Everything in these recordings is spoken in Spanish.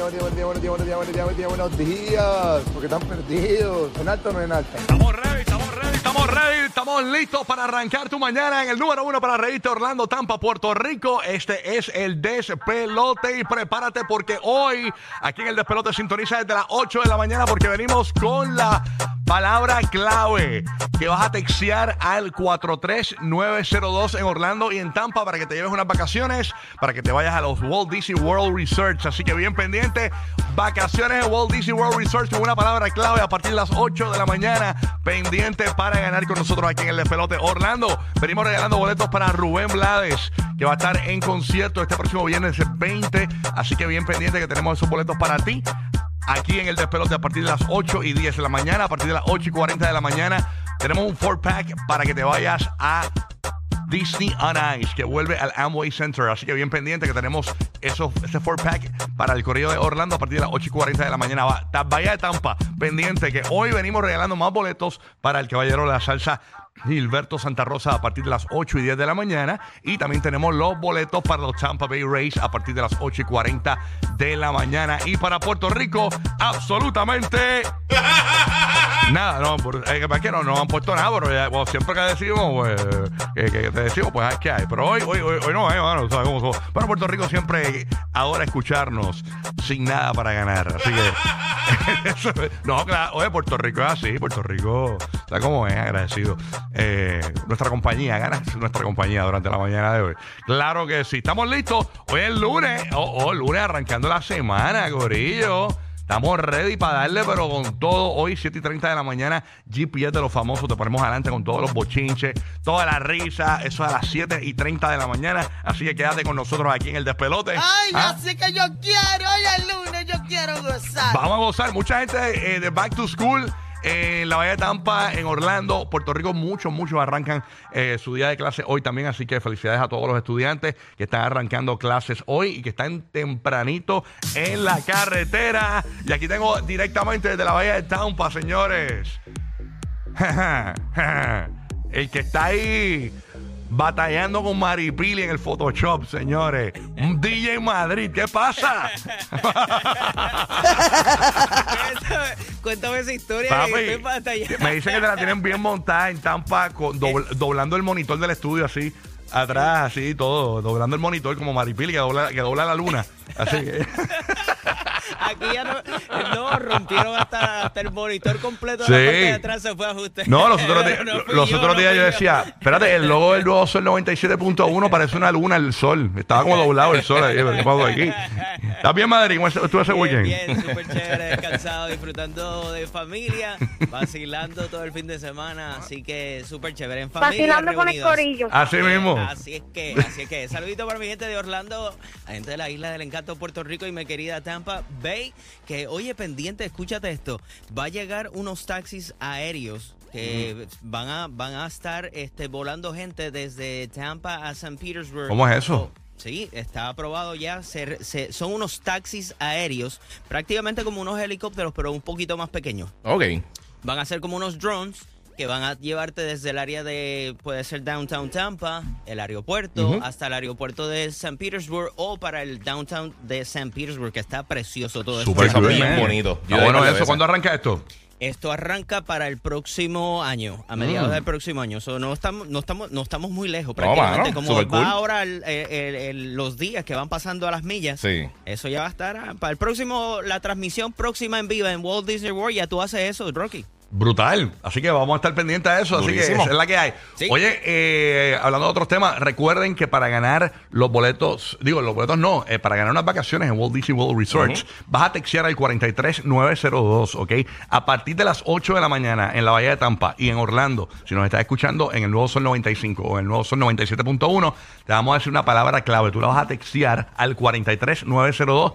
buenos días, buenos días, buenos días, buenos días. Porque están perdidos. ¿En alto no en alto? Estamos ready, estamos ready, estamos ready, estamos listos para arrancar tu mañana en el número uno para reírte Orlando, Tampa, Puerto Rico. Este es el despelote y prepárate porque hoy aquí en el despelote sintoniza desde las 8 de la mañana porque venimos con la palabra clave que vas a textear al 43902 en Orlando y en Tampa para que te lleves unas vacaciones, para que te vayas a los Walt Disney World Research. Así que bien pendiente, vacaciones en Walt Disney World Research con una palabra clave a partir de las 8 de la mañana, pendiente para ganar con nosotros aquí en el despelote. Orlando, venimos regalando boletos para Rubén Blades, que va a estar en concierto este próximo viernes 20. Así que bien pendiente que tenemos esos boletos para ti aquí en el despelote a partir de las 8 y 10 de la mañana, a partir de las 8 y 40 de la mañana. Tenemos un 4-pack para que te vayas a Disney on Ice, que vuelve al Amway Center. Así que bien pendiente que tenemos eso, ese 4-pack para el corrido de Orlando a partir de las 8 y 40 de la mañana. Va, vaya de Tampa, pendiente que hoy venimos regalando más boletos para el Caballero de la Salsa. Gilberto Santa Rosa a partir de las 8 y 10 de la mañana. Y también tenemos los boletos para los Tampa Bay Rays a partir de las 8 y 40 de la mañana. Y para Puerto Rico, absolutamente Nada, no, eh, que- que no, no han puesto nada, pero ya, bueno, siempre que decimos, pues, que, que te decimos, pues es que hay. Pero hoy, hoy, hoy, hoy no hay, mano, ¿sabes cómo son? Pero Puerto Rico siempre ahora escucharnos sin nada para ganar. Así que, es- no, claro, oye, Puerto Rico es así, Puerto Rico, está como es, agradecido. Eh, nuestra compañía, gana nuestra compañía durante la mañana de hoy. Claro que sí, estamos listos. Hoy es lunes, oh, oh, lunes arrancando la semana, gorillo. Estamos ready para darle, pero con todo. Hoy, 7 y 30 de la mañana, GPS de los famosos. Te ponemos adelante con todos los bochinches, toda la risa. Eso a las 7 y 30 de la mañana. Así que quédate con nosotros aquí en el despelote. Ay, ¿Ah? así que yo quiero, hoy es lunes, yo quiero gozar. Vamos a gozar. Mucha gente eh, de Back to School. En la Bahía de Tampa, en Orlando, Puerto Rico, muchos, muchos arrancan eh, su día de clase hoy también. Así que felicidades a todos los estudiantes que están arrancando clases hoy y que están tempranito en la carretera. Y aquí tengo directamente desde la Bahía de Tampa, señores. El que está ahí batallando con Maripili en el Photoshop, señores. Un DJ en Madrid, ¿qué pasa? Cuéntame, cuéntame esa historia. Papi, que estoy batallando. me dicen que te la tienen bien montada en Tampa, con dobl- doblando el monitor del estudio así, atrás, así, todo, doblando el monitor como Maripili que dobla, que dobla la luna. Así que. Aquí ya no, no rompieron hasta, hasta el monitor completo Sí. de la parte de atrás se fue a ajuste. No, los otros, días- No los yo, otros no días yo decía, espérate, el logo del nuevo Sol 97.1 parece una luna el sol. Estaba como doblado el sol ahí. ¿qué pasó aquí? ¿Estás bien, Madrid? ¿Cómo estuvo ese Bien, weekend? bien, súper chévere, descansado, disfrutando de familia, vacilando todo el fin de semana, así que súper chévere en familia. Vacilando con el corillo. Así mismo. Así es que, así es que. Saludito para mi gente de Orlando, la gente de la isla del encanto Puerto Rico y mi querida Tampa Bay, que oye pendiente, escúchate esto, va a llegar unos taxis aéreos que van a van a estar este volando gente desde Tampa a San Petersburg. ¿Cómo es eso? Sí, está aprobado ya. Se- se- son unos taxis aéreos, prácticamente como unos helicópteros, pero un poquito más pequeños. Ok. Van a ser como unos drones que van a llevarte desde el área de, puede ser Downtown Tampa, el aeropuerto, hasta el aeropuerto de San Petersburg o para el Downtown de San Petersburg, que está precioso todo esto. Súper Está cool, bien man. bonito. Ah, Yo bueno, eso. ¿Cuándo arranca esto? Esto arranca para el próximo año, a mediados del próximo año. So, no, estamos, no, estamos, no estamos muy lejos prácticamente. Como super va cool. ahora el- el- el- los días que van pasando a las millas, Sí. eso ya va a estar ah, para el próximo, la transmisión próxima en vivo en Walt Disney World, ya tú haces eso, Rocky. Brutal. Así que vamos a estar pendientes de eso. Así que esa es la que hay. Sí. Oye, eh, hablando de otros temas, recuerden que para ganar los boletos, digo, los boletos no, eh, para ganar unas vacaciones en Walt Disney World Resort, vas a textear al 43902, ¿ok? A partir de las 8 de la mañana en la Bahía de Tampa y en Orlando, si nos estás escuchando en el Nuevo Sol 95 o en el Nuevo Sol 97.1, te vamos a decir una palabra clave. Tú la vas a textear al 43902.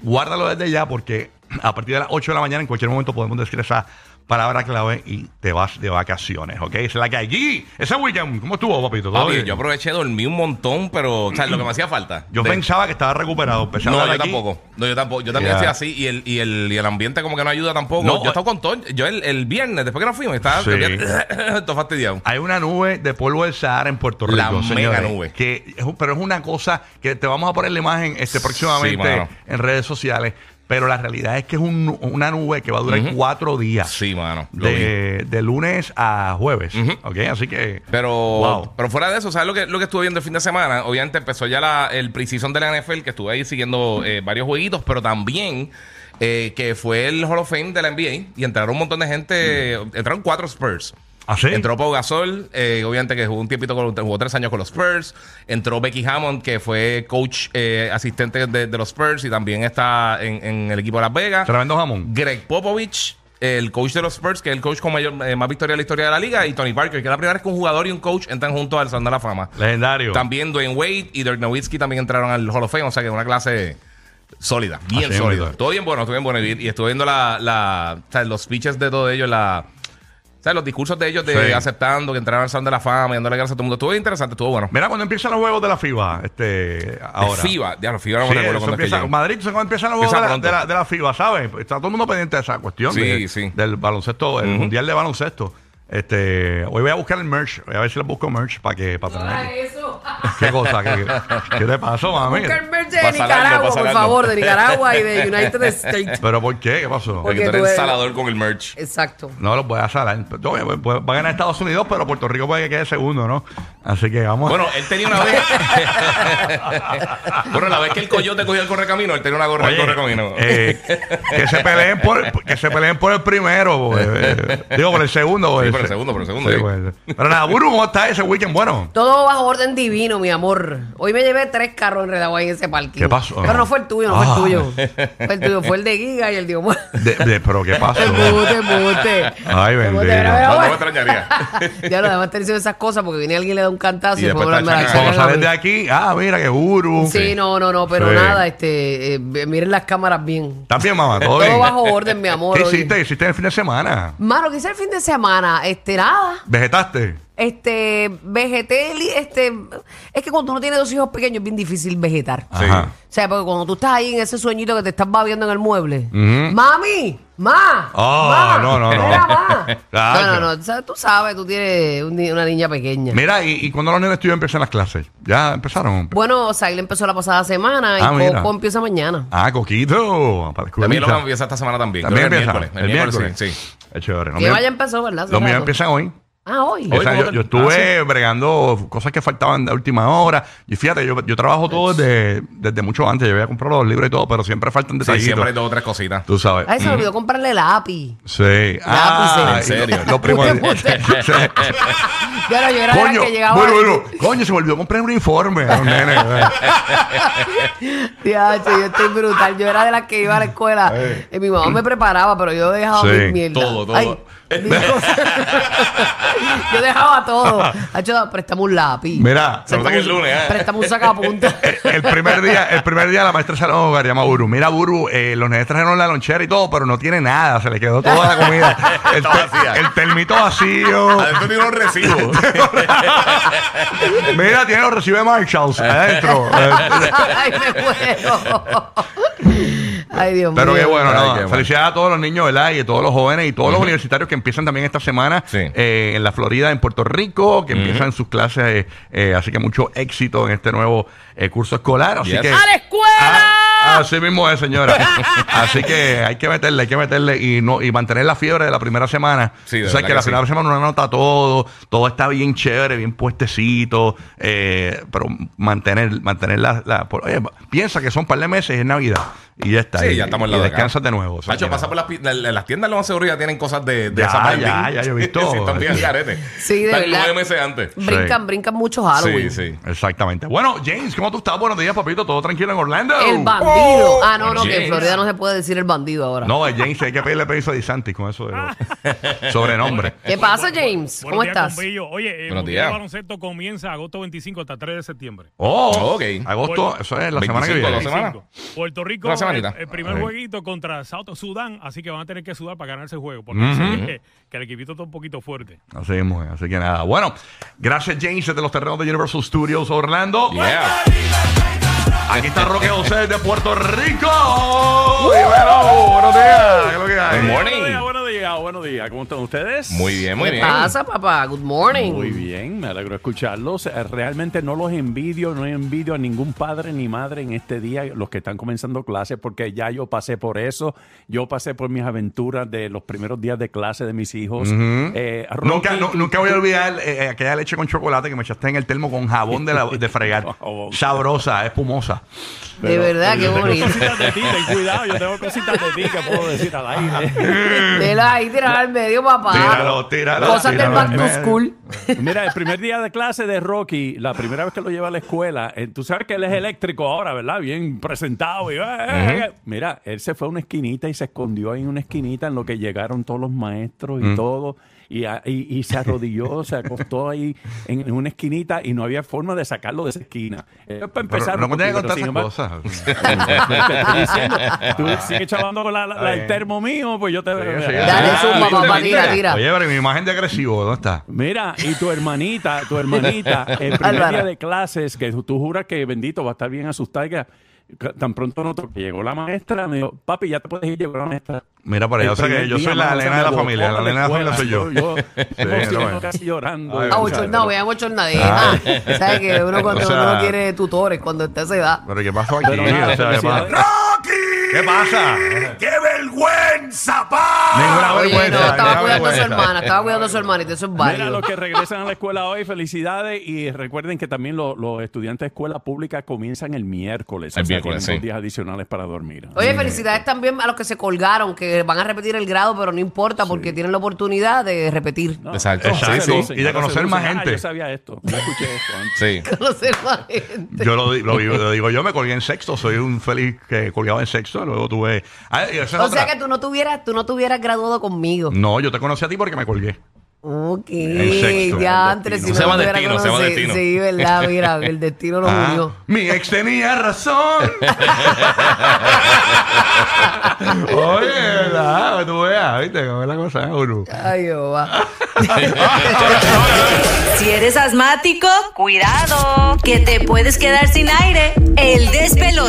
Guárdalo desde ya porque a partir de las 8 de la mañana en cualquier momento podemos decir esa palabra clave y te vas de vacaciones, ¿ok? Es la que. G, ese weekend, ¿cómo estuvo, papito? ¿Todo Papi, bien? yo aproveché, dormí un montón, pero, o sea, lo que me hacía falta. Yo De- pensaba que estaba recuperado. Empecé a No, hablar yo aquí. tampoco. No, yo tampoco. Yo también Ya. estoy así y el, y, el, y el ambiente como que no ayuda tampoco. No, yo he estado con todo. Yo el, el viernes, después que nos fuimos, estaba Sí. todo fastidiado. Hay una nube de polvo del Sahara en Puerto Rico. La señores, mega nube. Que es un- pero es una cosa que te vamos a poner la imagen este, próximamente mano. en redes sociales. Pero la realidad es que es un- una nube que va a durar cuatro días. Sí, mano. lo vi. De, de lunes a jueves. ¿Ok? Así que. Pero, Wow. pero fuera de eso, ¿sabes lo que, lo que estuve viendo el fin de semana? Obviamente empezó ya la, el preseason de la NFL, que estuve ahí siguiendo eh, varios jueguitos, pero también eh, que fue el Hall of Fame de la NBA y entraron un montón de gente, entraron cuatro Spurs. ¿Ah, sí? Entró Pau Gasol, eh, obviamente que jugó un tiempito, con, jugó tres años con los Spurs. Entró Becky Hammond, que fue coach eh, asistente de, de los Spurs y también está en, en el equipo de Las Vegas. Tremendo jamón. Greg Popovich, el coach de los Spurs, que es el coach con mayor, eh, más victoria de la historia de la liga, y Tony Parker, que es la primera vez que un jugador y un coach entran juntos al Salón de la Fama. Legendario. También Dwayne Wade y Dirk Nowitzki también entraron al Hall of Fame, o sea que una clase sólida, bien Así sólida. Todo bien bueno, todo bien bueno. Y, y estuve viendo la, los speeches de todos ellos, la, o sea, los discursos de ellos de Sí. aceptando que entraron al Salón de la Fama y dándole gracias a todo el mundo. Estuvo interesante, estuvo bueno. Mira, cuando empiezan los juegos de la FIBA, este, ahora. FIBA, ya lo FIBA no me Sí, recuerdo eso cuándo es que empieza, llegan. Madrid, ¿sabes cuándo empiezan los juegos de Empieza la, de, la, pronto. de la FIBA, ¿sabes? Está todo el mundo pendiente de esa cuestión Sí, de- sí. del baloncesto, el mundial de baloncesto. Este, hoy voy a buscar el merch, voy a ver si les busco merch para que para tener aquí. ¿Qué cosa? ¿Qué, qué te pasó, mami? Busca el merch de Pasa Nicaragua, pasa por algo. favor, de Nicaragua y de United States. ¿Pero por qué? ¿Qué pasó? Porque Porque tú tú eres eres- salador con el merch. Exacto. No los voy a salar. Yo, Va a ganar Estados Unidos, pero Puerto Rico puede que quede segundo, ¿no? Así que vamos. Bueno, él tenía una vez. bueno, la vez que el coyote cogió el correcamino, él tenía una gorra Oye, del correcamino. eh, que se peleen por que se peleen por el primero pues, eh, digo por el segundo pues. Sí, por el segundo, por el segundo, sí. pues. pero nada Buru ¿cómo está ese weekend bueno? Todo bajo orden divino, mi amor. Hoy me llevé tres carros enredados ahí en ese parking. ¿Qué pasó? Pero no fue el tuyo, no Ah. fue el tuyo. Fue el tuyo, fue el de Giga y el de Omar. De- de- pero qué pasó Embute, embute. Ay, bendito. No, no me extrañaría. Ya lo demás estar diciendo esas cosas porque viene alguien y le da un cantazo Y y, después la está cuando echan a sales mí. de aquí ah mira que Buru Sí, no, no, no, pero Sí. nada, este, eh, miren las cámaras bien. ¿estás bien mamá? ¿todo Todo bien? bajo orden, mi amor. ¿qué hoy. hiciste? ¿hiciste el fin de semana? Mano, ¿qué hice el fin de semana? Este, nada. ¿Vegetaste? Este, vegeté, li- este, es que cuando uno tiene dos hijos pequeños es bien difícil vegetar. Sí. Ajá. O sea, porque cuando tú estás ahí en ese sueñito que te estás babiando en el mueble, mami, ma, Oh, ma, no, no, no. mira, ma. Claro. No, no, no, o sea, tú sabes, tú tienes un ni- una niña pequeña. mira y, y cuando los nenes tuyos empiezan las clases ¿ya empezaron? Bueno, Saile empezó la pasada semana y Ah, mira. Coco empieza mañana. ah Coquito para la También lo escuelita. empieza esta semana también. también Creo que empieza el miércoles. El miércoles, sí. sí. Es chévere ¿no? Que vaya empezó, ¿verdad? Los míos Hace rato. empiezan hoy. Ah, hoy. O sea, ¿cómo yo, yo estuve Ah, bregando cosas que faltaban de última hora. Y fíjate, yo, yo trabajo todo desde, desde mucho antes. Yo había comprado los libros y todo, pero siempre faltan Sí, detallitos. siempre hay dos o tres cositas. Tú sabes. Ay, se me olvidó comprarle lápiz. Sí. Ah, ¿En serio? Lo, lo primordial- Usted, Sí. Ya no, yo era de Coño, la que llegaba. bueno, bueno, coño, se me olvidó comprar un uniforme a los nenes. Yo estoy brutal. Yo era de las que iba a la escuela. Y mi mamá me preparaba, pero yo dejaba Sí, mi mierda. todo, todo. Yo dejaba todo. Hacho, préstame un lápiz. Mira, Se nota que es lunes, ¿eh? Préstame un sacapunta. el primer día, el primer día la maestra de salón hogar llama a Buru. Mira, Buru, eh, los nenes trajeron la lonchera y todo, pero no tiene nada. Se le quedó toda la comida. El, Está vacía. el termito vacío. Adentro tiene unos recibos. Mira, tiene los recibos de Marshalls adentro. Eh, Ay, me muero. Ay, Dios Pero mío. qué bueno, Ay, no. qué bueno. Felicidades a todos los niños, ¿verdad? Y a todos los jóvenes y todos los universitarios que empiezan también esta semana Sí. eh, en la Florida, en Puerto Rico, que empiezan sus clases. eh, eh, así que mucho éxito en este nuevo eh, curso escolar. Así Yes. que. ¡A la escuela! Ah, así mismo es, señora. Así que hay que meterle, hay que meterle y no y mantener la fiebre de la primera semana. Sí, de o sea, verdad que la que sí. primera semana uno anota todo, todo está bien chévere, bien puestecito, eh, pero mantener, mantener la, la- por- oye, piensa que son un par de meses y es Navidad y ya está. Sí, y, ya estamos en y la de acá. descansas de nuevo. o sea, pasa no. por las, la- la- las tiendas, lo más seguro, ya tienen cosas de, de Ya, ya, ya, yo he visto. Sí, están bien carete. Sí, de Están verdad. nueve meses antes. Brincan, brincan mucho Halloween. Sí, sí. Exactamente. Bueno, James, ¿cómo tú estás? Buenos días, papito. ¿Todo tranquilo en Orlando? El bandido. ah, no, no, que en. Florida no se puede decir el bandido ahora. No, es James, hay que pedirle permiso a DeSantis con eso de los sobrenombres. ¿Qué pasa, James? ¿Cómo estás? Oye, el días. de baloncesto comienza agosto 25 hasta 3 de septiembre. Oh, Ok. Agosto, eso es la semana que 25, viene. dos semanas. 25. Puerto Rico, El, primer jueguito contra South Sudán, así que van a tener que sudar para ganar ese juego, porque que, que el equipito está un poquito fuerte. Así es, así que nada. Bueno, gracias James desde los terrenos de Universal Studios Orlando. Yeah. Aquí está Roque José de Puerto Rico. Buenos días. ¿Qué es lo que hay? Good morning. Buenos días, buenos. ¿Cómo están ustedes? Muy bien, muy ¿Qué bien. pasa, papá? Good morning. Muy bien, me alegro de escucharlos. Eh, Realmente no los envidio, no envidio a ningún padre ni madre en este día, los que están comenzando clases, porque ya yo pasé por eso. Yo pasé por mis aventuras de los primeros días de clase de mis hijos. Eh, Nunca, nunca voy a olvidar eh, aquella leche con chocolate que me echaste en el termo con jabón de, la- de fregar. Sabrosa, espumosa. de verdad, qué bonito. cositas de ti, ten cuidado, yo tengo cositas de ti que puedo decir al aire. Vela ahí, tirar al medio, papá. Tíralo, tíralo, Cosas del tíralo back al to medio. school. Mira, el primer día de clase de Rocky, la primera vez que lo lleva a la escuela, eh, tú sabes que él es eléctrico ahora, ¿verdad? Bien presentado. y, eh. Mira, él se fue a una esquinita y se escondió ahí en una esquinita en lo que llegaron todos los maestros y todo. Y, a- y- y se arrodilló, se acostó ahí en, en una esquinita y no había forma de sacarlo de esa esquina. Eh, para Pero empezar, no me contar pero esas sin cosas. embargo- te estoy diciendo, tú sigues chavando con la- la- la- el termo mío, pues yo te... sí, Dale, Ah, ¿viste, papá, tira, tira. Oye, pero mi imagen de agresivo, ¿dónde está? Mira, y tu hermanita, tu hermanita, el primer día de clases, que tú juras que bendito va a estar bien asustada, y que tan pronto notó que llegó la maestra, me dijo, papi, ya te puedes ir, llegó la maestra. Mira para allá, o sea que yo soy la nena se de la familia. La nena de la familia soy yo. Yo, casi llorando. Ah, o bochornado, vean bochornadera. ¿Sabes que uno cuando uno quiere tutores, cuando está a esa edad? Pero ¿qué pasó aquí? ¿Qué pasa? ¡Qué vergüenza, pa! Ninguna Oye, no, vergüenza. estaba ninguna cuidando a su vergüenza. hermana, estaba cuidando a su hermanita, eso es Mira, válido. los que regresan a la escuela hoy, felicidades. Y recuerden que también lo- los estudiantes de escuela pública comienzan el miércoles. El o sea, miércoles, tienen sí. dos días adicionales para dormir. Oye, felicidades también a los que se colgaron, que van a repetir el grado, pero no importa porque tienen la oportunidad de repetir. No, Exacto. ahora se Exacto. lucen, Y de ahora se conocer lucen. más Ah, gente. yo sabía esto, yo escuché esto antes. Sí. Conocer más gente. Yo lo, di- lo digo, lo digo yo, me colgué en sexto, soy un feliz que colgaba en sexto, luego tuve... Ah, es O otra. sea que tú no tuvieras, tú no tuvieras graduado conmigo. No, yo te conocí a ti porque me colgué. Ok, sexto. ya antes si Se no llama me hubiera destino, se llama conocido. destino. Sí, verdad, mira, el destino lo Ah, unió. mi ex tenía razón. Oye, ¿verdad? Tú veas, ¿viste? ¿Cómo es la cosa, uno? Ay, Jehová. Si eres asmático, cuidado, que te puedes quedar sin aire. El despelote.